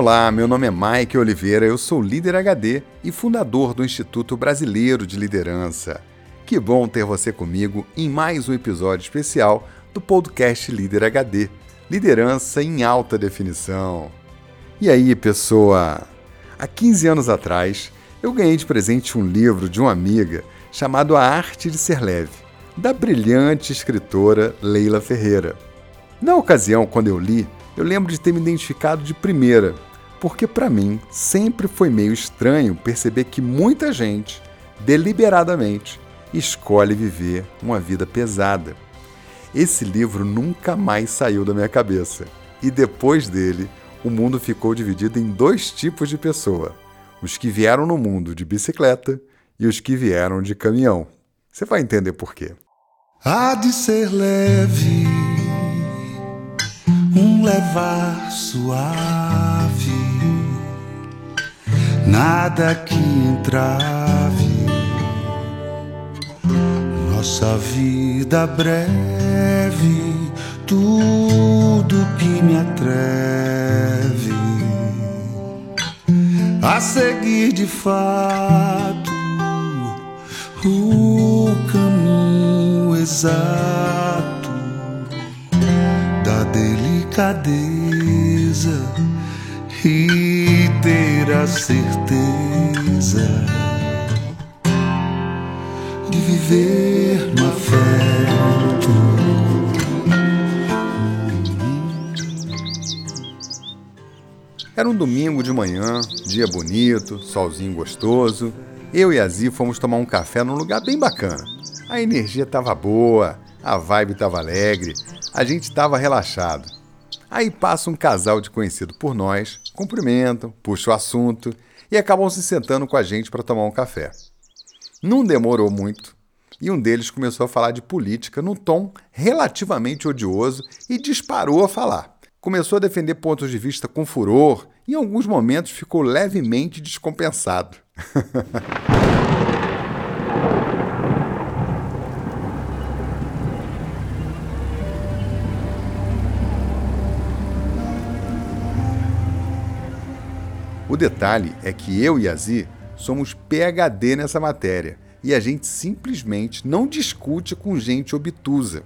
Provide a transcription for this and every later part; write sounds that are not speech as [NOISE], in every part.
Olá, meu nome é Mike Oliveira, eu sou líder HD e fundador do Instituto Brasileiro de Liderança. Que bom ter você comigo em mais um episódio especial do podcast Líder HD Liderança em Alta Definição. E aí, pessoa? Há 15 anos atrás, eu ganhei de presente um livro de uma amiga chamado A Arte de Ser Leve, da brilhante escritora Leila Ferreira. Na ocasião, quando eu li, eu lembro de ter me identificado de primeira, porque para mim sempre foi meio estranho perceber que muita gente, deliberadamente, escolhe viver uma vida pesada. Esse livro nunca mais saiu da minha cabeça, e depois dele, o mundo ficou dividido em dois tipos de pessoa: os que vieram no mundo de bicicleta e os que vieram de caminhão. Você vai entender por quê. Há de ser leve um levar suave, nada que entrave nossa vida breve, tudo que me atreve a seguir de fato o caminho exato delicadeza e ter a certeza de viver no afeto. Era um domingo de manhã, dia bonito, solzinho gostoso. Eu e a Zi fomos tomar um café num lugar bem bacana. A energia estava boa, a vibe estava alegre, a gente estava relaxado. Aí passa um casal de conhecido por nós, cumprimentam, puxa o assunto e acabam se sentando com a gente para tomar um café. Não demorou muito e um deles começou a falar de política num tom relativamente odioso e disparou a falar. Começou a defender pontos de vista com furor e em alguns momentos ficou levemente descompensado. [LAUGHS] O detalhe é que eu e a Zi somos PhD nessa matéria e a gente simplesmente não discute com gente obtusa.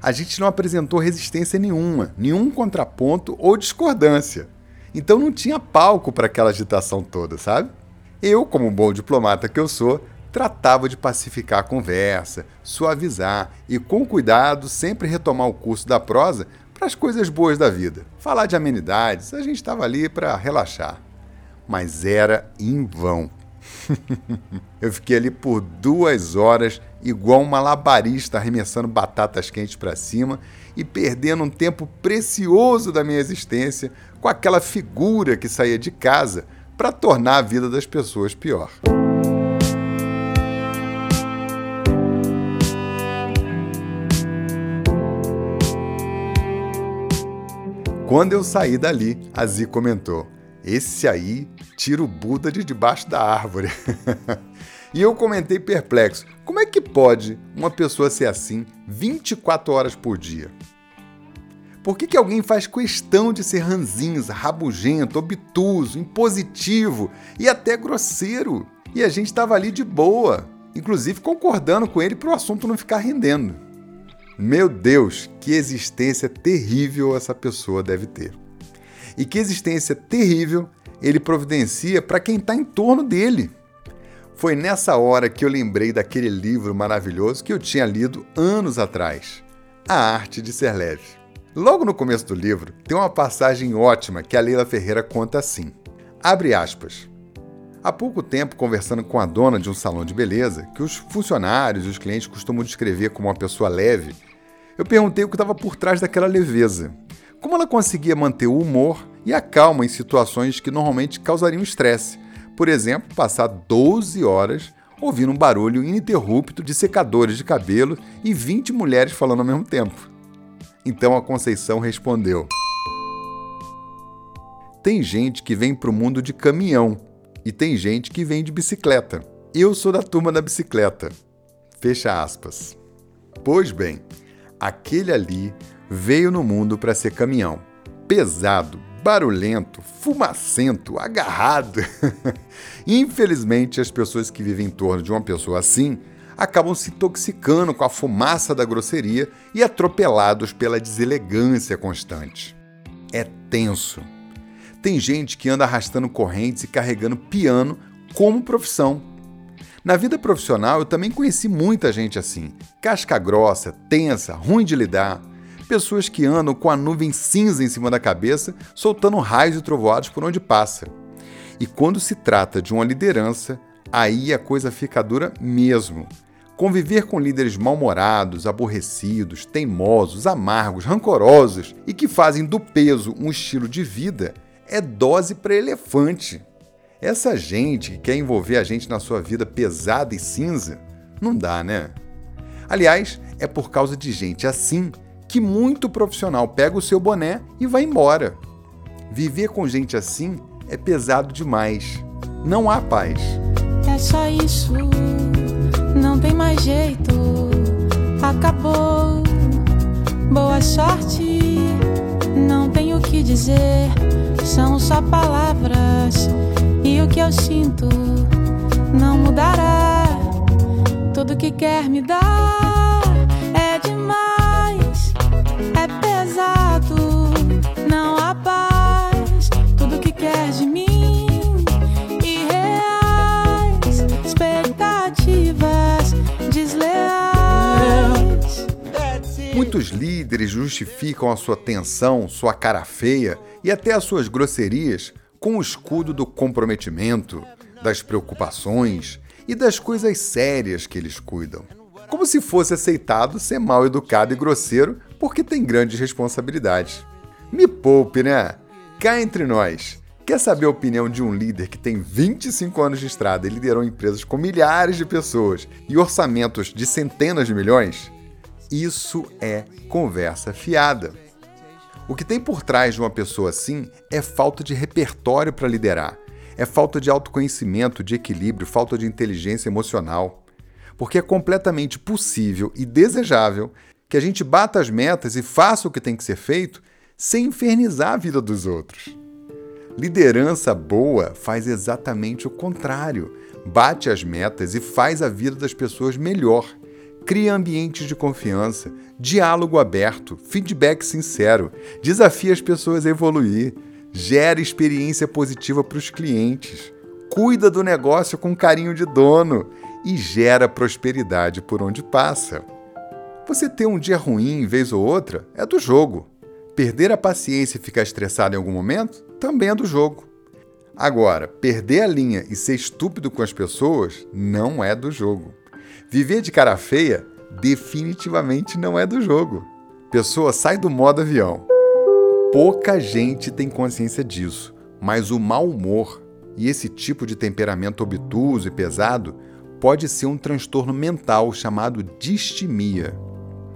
A gente não apresentou resistência nenhuma, nenhum contraponto ou discordância. Então não tinha palco para aquela agitação toda, sabe? Eu, como bom diplomata que eu sou, tratava de pacificar a conversa, suavizar e, com cuidado, sempre retomar o curso da prosa para as coisas boas da vida. Falar de amenidades, a gente estava ali para relaxar mas era em vão. [LAUGHS] eu fiquei ali por duas horas, igual um malabarista arremessando batatas quentes para cima e perdendo um tempo precioso da minha existência com aquela figura que saía de casa para tornar a vida das pessoas pior. Quando eu saí dali, a Zi comentou: esse aí tira o Buda de debaixo da árvore. [LAUGHS] e eu comentei perplexo: como é que pode uma pessoa ser assim 24 horas por dia? Por que, que alguém faz questão de ser ranzinza, rabugento, obtuso, impositivo e até grosseiro? E a gente estava ali de boa, inclusive concordando com ele para o assunto não ficar rendendo. Meu Deus, que existência terrível essa pessoa deve ter e que existência terrível ele providencia para quem está em torno dele. Foi nessa hora que eu lembrei daquele livro maravilhoso que eu tinha lido anos atrás, A Arte de Ser Leve. Logo no começo do livro, tem uma passagem ótima que a Leila Ferreira conta assim: Abre aspas. Há pouco tempo, conversando com a dona de um salão de beleza, que os funcionários e os clientes costumam descrever como uma pessoa leve, eu perguntei o que estava por trás daquela leveza. Como ela conseguia manter o humor e a calma em situações que normalmente causariam estresse? Por exemplo, passar 12 horas ouvindo um barulho ininterrupto de secadores de cabelo e 20 mulheres falando ao mesmo tempo. Então a Conceição respondeu: Tem gente que vem para o mundo de caminhão e tem gente que vem de bicicleta. Eu sou da turma da bicicleta. Fecha aspas. Pois bem, aquele ali veio no mundo para ser caminhão. Pesado, barulhento, fumacento, agarrado. [LAUGHS] Infelizmente, as pessoas que vivem em torno de uma pessoa assim acabam se intoxicando com a fumaça da grosseria e atropelados pela deselegância constante. É tenso. Tem gente que anda arrastando correntes e carregando piano como profissão. Na vida profissional, eu também conheci muita gente assim, casca grossa, tensa, ruim de lidar. Pessoas que andam com a nuvem cinza em cima da cabeça, soltando raios e trovoados por onde passa. E quando se trata de uma liderança, aí a coisa fica dura mesmo. Conviver com líderes mal-humorados, aborrecidos, teimosos, amargos, rancorosos e que fazem do peso um estilo de vida é dose para elefante. Essa gente que quer envolver a gente na sua vida pesada e cinza, não dá, né? Aliás, é por causa de gente assim que muito profissional pega o seu boné e vai embora. Viver com gente assim é pesado demais. Não há paz. É só isso, não tem mais jeito. Acabou. Boa sorte, não tenho o que dizer. São só palavras e o que eu sinto não mudará. Tudo que quer me dar é pesado, não há paz. Tudo que quer de mim, irreais, expectativas desleais. Muitos líderes justificam a sua tensão, sua cara feia e até as suas grosserias com o escudo do comprometimento, das preocupações e das coisas sérias que eles cuidam. Como se fosse aceitado ser mal educado e grosseiro porque tem grandes responsabilidades. Me poupe, né? Cá entre nós. Quer saber a opinião de um líder que tem 25 anos de estrada e liderou empresas com milhares de pessoas e orçamentos de centenas de milhões? Isso é conversa fiada. O que tem por trás de uma pessoa assim é falta de repertório para liderar, é falta de autoconhecimento, de equilíbrio, falta de inteligência emocional. Porque é completamente possível e desejável que a gente bata as metas e faça o que tem que ser feito sem infernizar a vida dos outros. Liderança boa faz exatamente o contrário. Bate as metas e faz a vida das pessoas melhor. Cria ambientes de confiança, diálogo aberto, feedback sincero, desafia as pessoas a evoluir, gera experiência positiva para os clientes, cuida do negócio com carinho de dono e gera prosperidade por onde passa. Você ter um dia ruim vez ou outra é do jogo. Perder a paciência e ficar estressado em algum momento também é do jogo. Agora, perder a linha e ser estúpido com as pessoas não é do jogo. Viver de cara feia definitivamente não é do jogo. Pessoa sai do modo avião. Pouca gente tem consciência disso, mas o mau humor e esse tipo de temperamento obtuso e pesado pode ser um transtorno mental chamado distimia.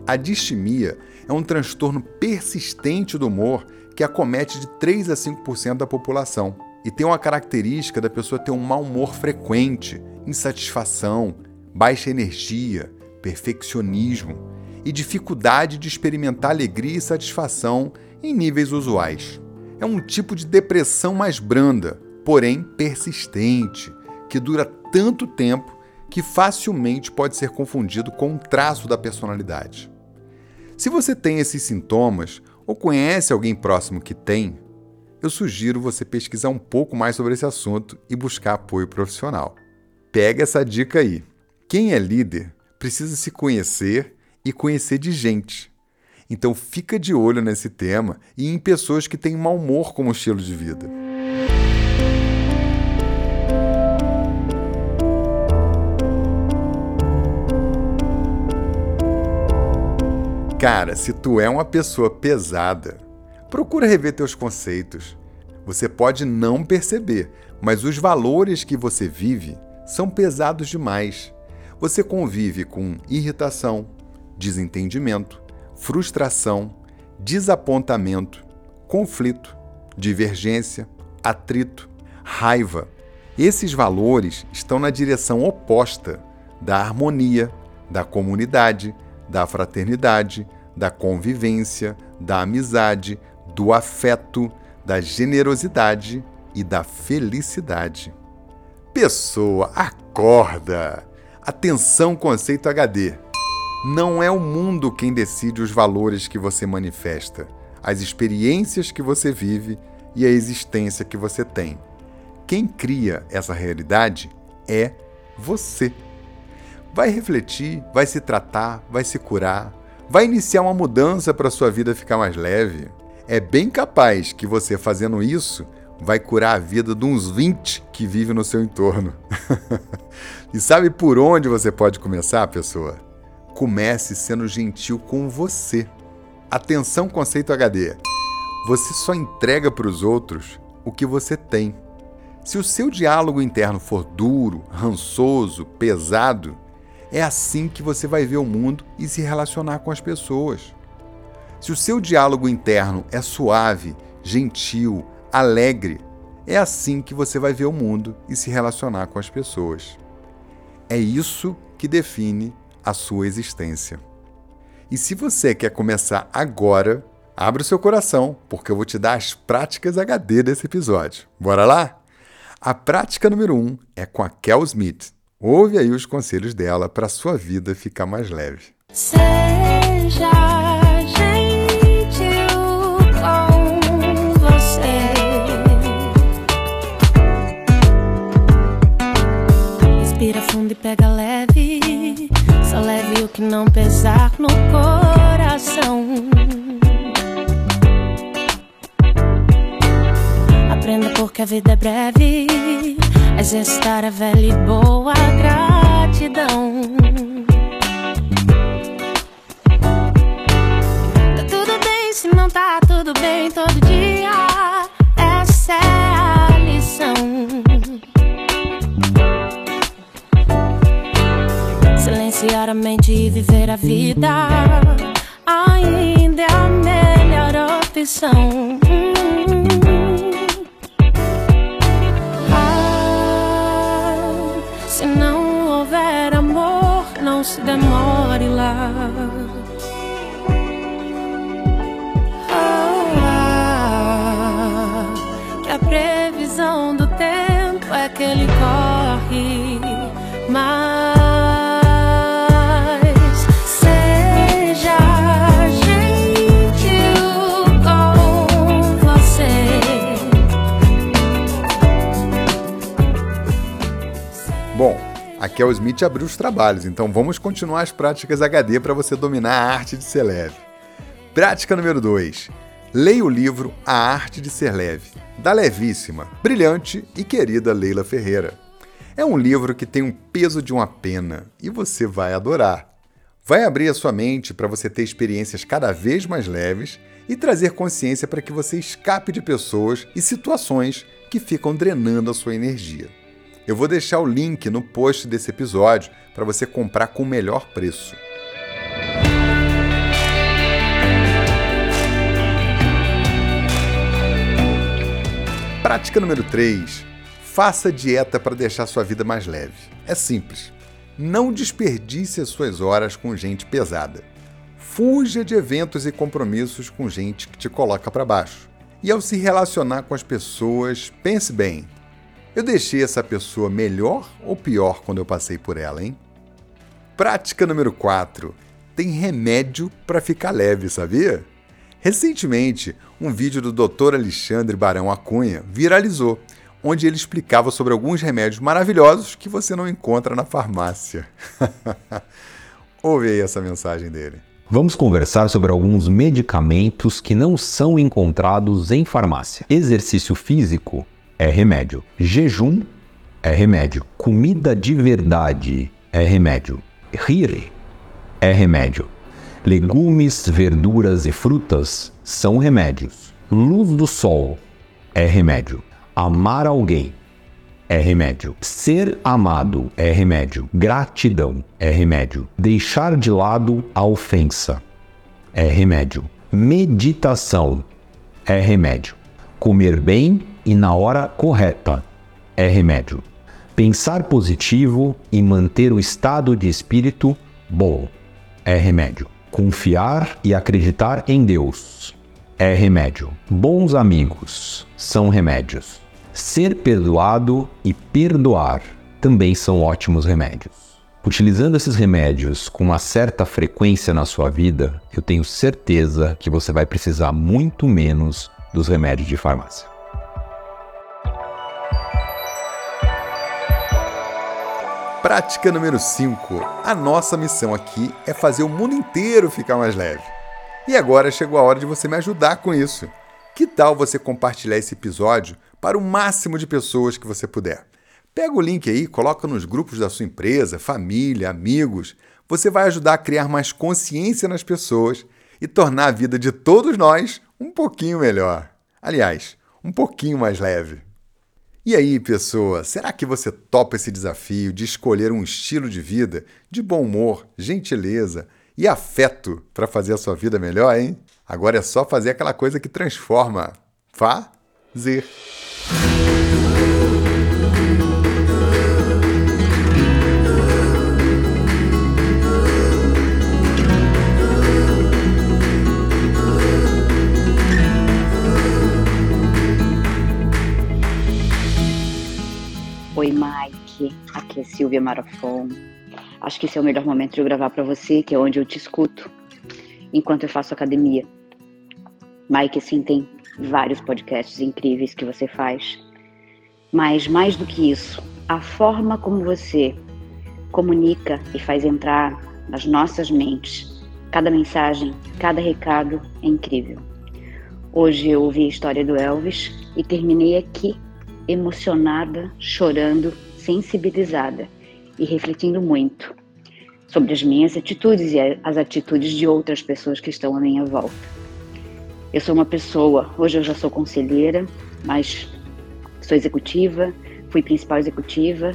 A distimia é um transtorno persistente do humor que acomete de 3 a 5% da população e tem uma característica da pessoa ter um mau humor frequente, insatisfação, baixa energia, perfeccionismo e dificuldade de experimentar alegria e satisfação em níveis usuais. É um tipo de depressão mais branda, porém persistente, que dura tanto tempo que facilmente pode ser confundido com um traço da personalidade. Se você tem esses sintomas ou conhece alguém próximo que tem, eu sugiro você pesquisar um pouco mais sobre esse assunto e buscar apoio profissional. Pega essa dica aí. Quem é líder precisa se conhecer e conhecer de gente. Então fica de olho nesse tema e em pessoas que têm mau humor como estilo de vida. Cara, se tu é uma pessoa pesada, procura rever teus conceitos. Você pode não perceber, mas os valores que você vive são pesados demais. Você convive com irritação, desentendimento, frustração, desapontamento, conflito, divergência, atrito, raiva. Esses valores estão na direção oposta da harmonia, da comunidade, da fraternidade, da convivência, da amizade, do afeto, da generosidade e da felicidade. Pessoa, acorda! Atenção, conceito HD. Não é o mundo quem decide os valores que você manifesta, as experiências que você vive e a existência que você tem. Quem cria essa realidade é você. Vai refletir, vai se tratar, vai se curar, vai iniciar uma mudança para sua vida ficar mais leve. É bem capaz que você fazendo isso vai curar a vida de uns 20 que vivem no seu entorno. [LAUGHS] e sabe por onde você pode começar, pessoa? Comece sendo gentil com você. Atenção, conceito HD. Você só entrega para os outros o que você tem. Se o seu diálogo interno for duro, rançoso, pesado, é assim que você vai ver o mundo e se relacionar com as pessoas. Se o seu diálogo interno é suave, gentil, alegre, é assim que você vai ver o mundo e se relacionar com as pessoas. É isso que define a sua existência. E se você quer começar agora, abre o seu coração, porque eu vou te dar as práticas HD desse episódio. Bora lá? A prática número 1 um é com a Kel Smith. Ouve aí os conselhos dela para sua vida ficar mais leve. Seja gentil com você. Respira fundo e pega leve. Só leve o que não pesar no coração. Aprenda porque a vida é breve. Exercitar a velha e boa gratidão. Tá tudo bem se não tá tudo bem todo dia. Essa é a lição. Silenciar a mente e viver a vida ainda é a melhor opção. Se demore lá. Ah, que a previsão do tempo é que ele corre, mas. Bom, a Kel Smith abriu os trabalhos, então vamos continuar as práticas HD para você dominar a arte de ser leve. Prática número 2. Leia o livro A Arte de Ser Leve, da levíssima, brilhante e querida Leila Ferreira. É um livro que tem um peso de uma pena e você vai adorar. Vai abrir a sua mente para você ter experiências cada vez mais leves e trazer consciência para que você escape de pessoas e situações que ficam drenando a sua energia. Eu vou deixar o link no post desse episódio para você comprar com o melhor preço. Prática número 3. Faça dieta para deixar sua vida mais leve. É simples. Não desperdice as suas horas com gente pesada. Fuja de eventos e compromissos com gente que te coloca para baixo. E ao se relacionar com as pessoas, pense bem: eu deixei essa pessoa melhor ou pior quando eu passei por ela, hein? Prática número 4. Tem remédio para ficar leve, sabia? Recentemente, um vídeo do Dr. Alexandre Barão Acunha viralizou, onde ele explicava sobre alguns remédios maravilhosos que você não encontra na farmácia. [LAUGHS] Ouve aí essa mensagem dele. Vamos conversar sobre alguns medicamentos que não são encontrados em farmácia. Exercício físico é remédio. Jejum é remédio. Comida de verdade é remédio. Rir é remédio. Legumes, verduras e frutas são remédios. Luz do sol é remédio. Amar alguém é remédio. Ser amado é remédio. Gratidão é remédio. Deixar de lado a ofensa é remédio. Meditação é remédio. Comer bem e na hora correta é remédio. Pensar positivo e manter o estado de espírito bom é remédio. Confiar e acreditar em Deus é remédio. Bons amigos são remédios. Ser perdoado e perdoar também são ótimos remédios. Utilizando esses remédios com uma certa frequência na sua vida, eu tenho certeza que você vai precisar muito menos dos remédios de farmácia. Prática número 5. A nossa missão aqui é fazer o mundo inteiro ficar mais leve. E agora chegou a hora de você me ajudar com isso. Que tal você compartilhar esse episódio para o máximo de pessoas que você puder? Pega o link aí, coloca nos grupos da sua empresa, família, amigos. Você vai ajudar a criar mais consciência nas pessoas e tornar a vida de todos nós um pouquinho melhor. Aliás, um pouquinho mais leve. E aí, pessoa, será que você topa esse desafio de escolher um estilo de vida de bom humor, gentileza e afeto para fazer a sua vida melhor, hein? Agora é só fazer aquela coisa que transforma. Fazer. Silvia Marafon. Acho que esse é o melhor momento de eu gravar para você, que é onde eu te escuto, enquanto eu faço academia. Mike, sim, tem vários podcasts incríveis que você faz. Mas mais do que isso, a forma como você comunica e faz entrar nas nossas mentes cada mensagem, cada recado é incrível. Hoje eu ouvi a história do Elvis e terminei aqui emocionada, chorando, sensibilizada e refletindo muito sobre as minhas atitudes e as atitudes de outras pessoas que estão à minha volta. Eu sou uma pessoa, hoje eu já sou conselheira, mas sou executiva, fui principal executiva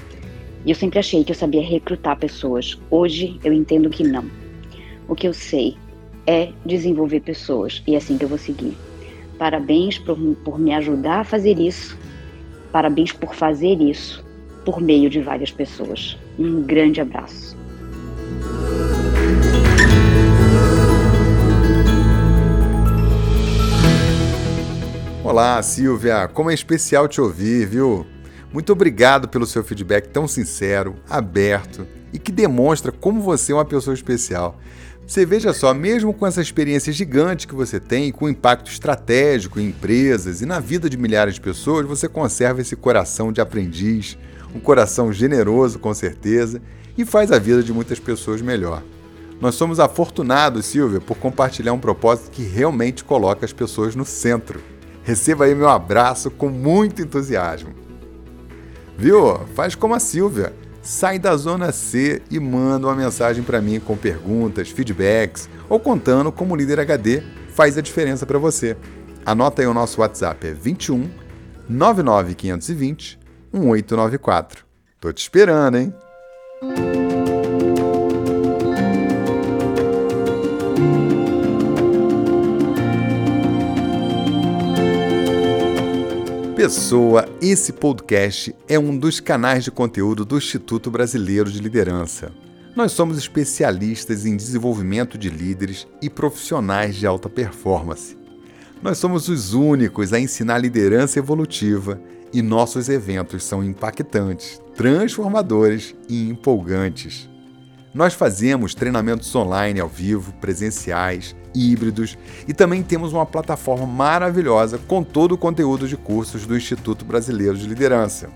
e eu sempre achei que eu sabia recrutar pessoas. Hoje eu entendo que não. O que eu sei é desenvolver pessoas e é assim que eu vou seguir. Parabéns por, por me ajudar a fazer isso Parabéns por fazer isso por meio de várias pessoas. Um grande abraço. Olá, Silvia. Como é especial te ouvir, viu? Muito obrigado pelo seu feedback tão sincero, aberto e que demonstra como você é uma pessoa especial. Você veja só, mesmo com essa experiência gigante que você tem, com impacto estratégico em empresas e na vida de milhares de pessoas, você conserva esse coração de aprendiz, um coração generoso, com certeza, e faz a vida de muitas pessoas melhor. Nós somos afortunados, Silvia, por compartilhar um propósito que realmente coloca as pessoas no centro. Receba aí meu abraço com muito entusiasmo. Viu? Faz como a Silvia sai da zona C e manda uma mensagem para mim com perguntas, feedbacks ou contando como o líder HD faz a diferença para você. Anota aí o nosso WhatsApp, é 21 99520 1894. Tô te esperando, hein? Pessoa, esse podcast é um dos canais de conteúdo do Instituto Brasileiro de Liderança. Nós somos especialistas em desenvolvimento de líderes e profissionais de alta performance. Nós somos os únicos a ensinar liderança evolutiva e nossos eventos são impactantes, transformadores e empolgantes. Nós fazemos treinamentos online ao vivo, presenciais, híbridos e também temos uma plataforma maravilhosa com todo o conteúdo de cursos do Instituto Brasileiro de Liderança.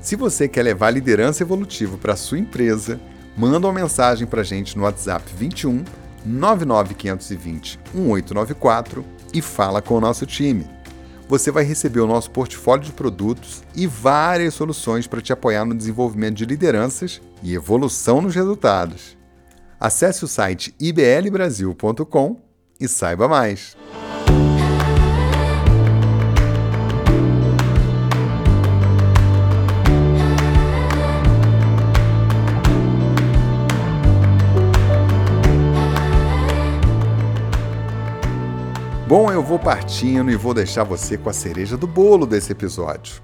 Se você quer levar liderança evolutiva para a sua empresa, manda uma mensagem para a gente no WhatsApp 21 99520 1894 e fala com o nosso time. Você vai receber o nosso portfólio de produtos e várias soluções para te apoiar no desenvolvimento de lideranças e evolução nos resultados. Acesse o site iblbrasil.com e saiba mais. Bom, eu vou partindo e vou deixar você com a cereja do bolo desse episódio.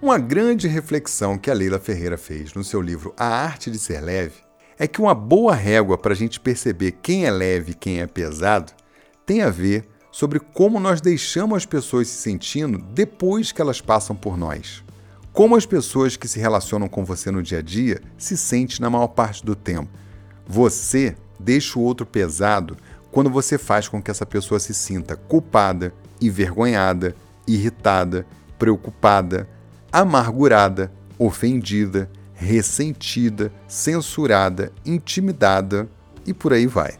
Uma grande reflexão que a Leila Ferreira fez no seu livro A Arte de Ser Leve é que uma boa régua para a gente perceber quem é leve e quem é pesado tem a ver sobre como nós deixamos as pessoas se sentindo depois que elas passam por nós. Como as pessoas que se relacionam com você no dia a dia se sentem na maior parte do tempo. Você deixa o outro pesado quando você faz com que essa pessoa se sinta culpada, envergonhada, irritada, preocupada, amargurada, ofendida, ressentida, censurada, intimidada e por aí vai.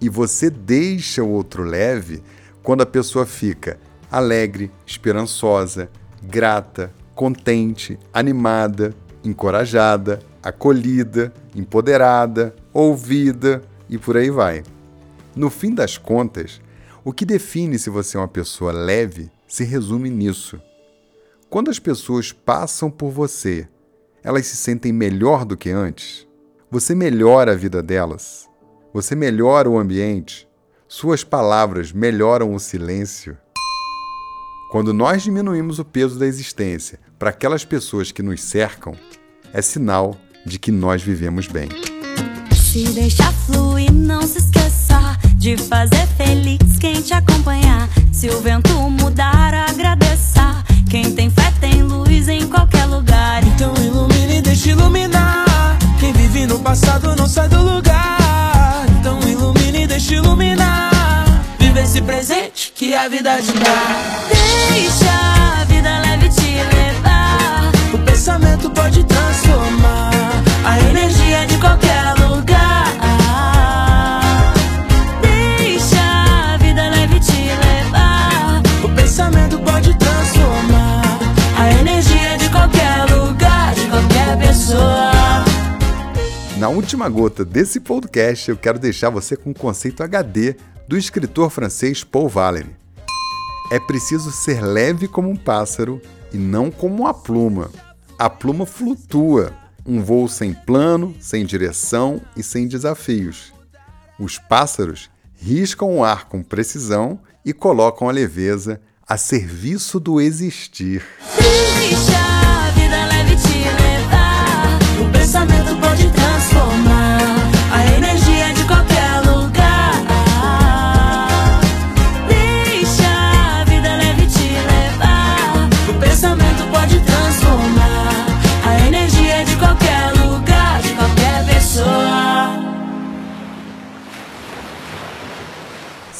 E você deixa o outro leve quando a pessoa fica alegre, esperançosa, grata, contente, animada, encorajada, acolhida, empoderada, ouvida e por aí vai. No fim das contas, o que define se você é uma pessoa leve se resume nisso. Quando as pessoas passam por você, elas se sentem melhor do que antes? Você melhora a vida delas? Você melhora o ambiente? Suas palavras melhoram o silêncio? Quando nós diminuímos o peso da existência para aquelas pessoas que nos cercam, é sinal de que nós vivemos bem. Se deixa fluir, não se esqueça de fazer feliz quem te acompanhar. Se o vento mudar, agradeça. Quem tem fé tem luz em qualquer lugar. Então ilumine e deixe iluminar. Quem vive no passado não sai do lugar. Então ilumine e deixe iluminar. Vive esse presente que a vida te dá. Deixa última gota desse podcast, eu quero deixar você com o conceito HD do escritor francês Paul Valéry. É preciso ser leve como um pássaro e não como uma pluma. A pluma flutua, um voo sem plano, sem direção e sem desafios. Os pássaros riscam o ar com precisão e colocam a leveza a serviço do existir. Deixa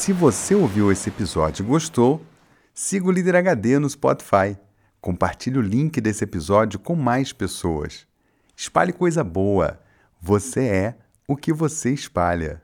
Se você ouviu esse episódio e gostou, siga o Líder HD no Spotify. Compartilhe o link desse episódio com mais pessoas. Espalhe coisa boa. Você é o que você espalha.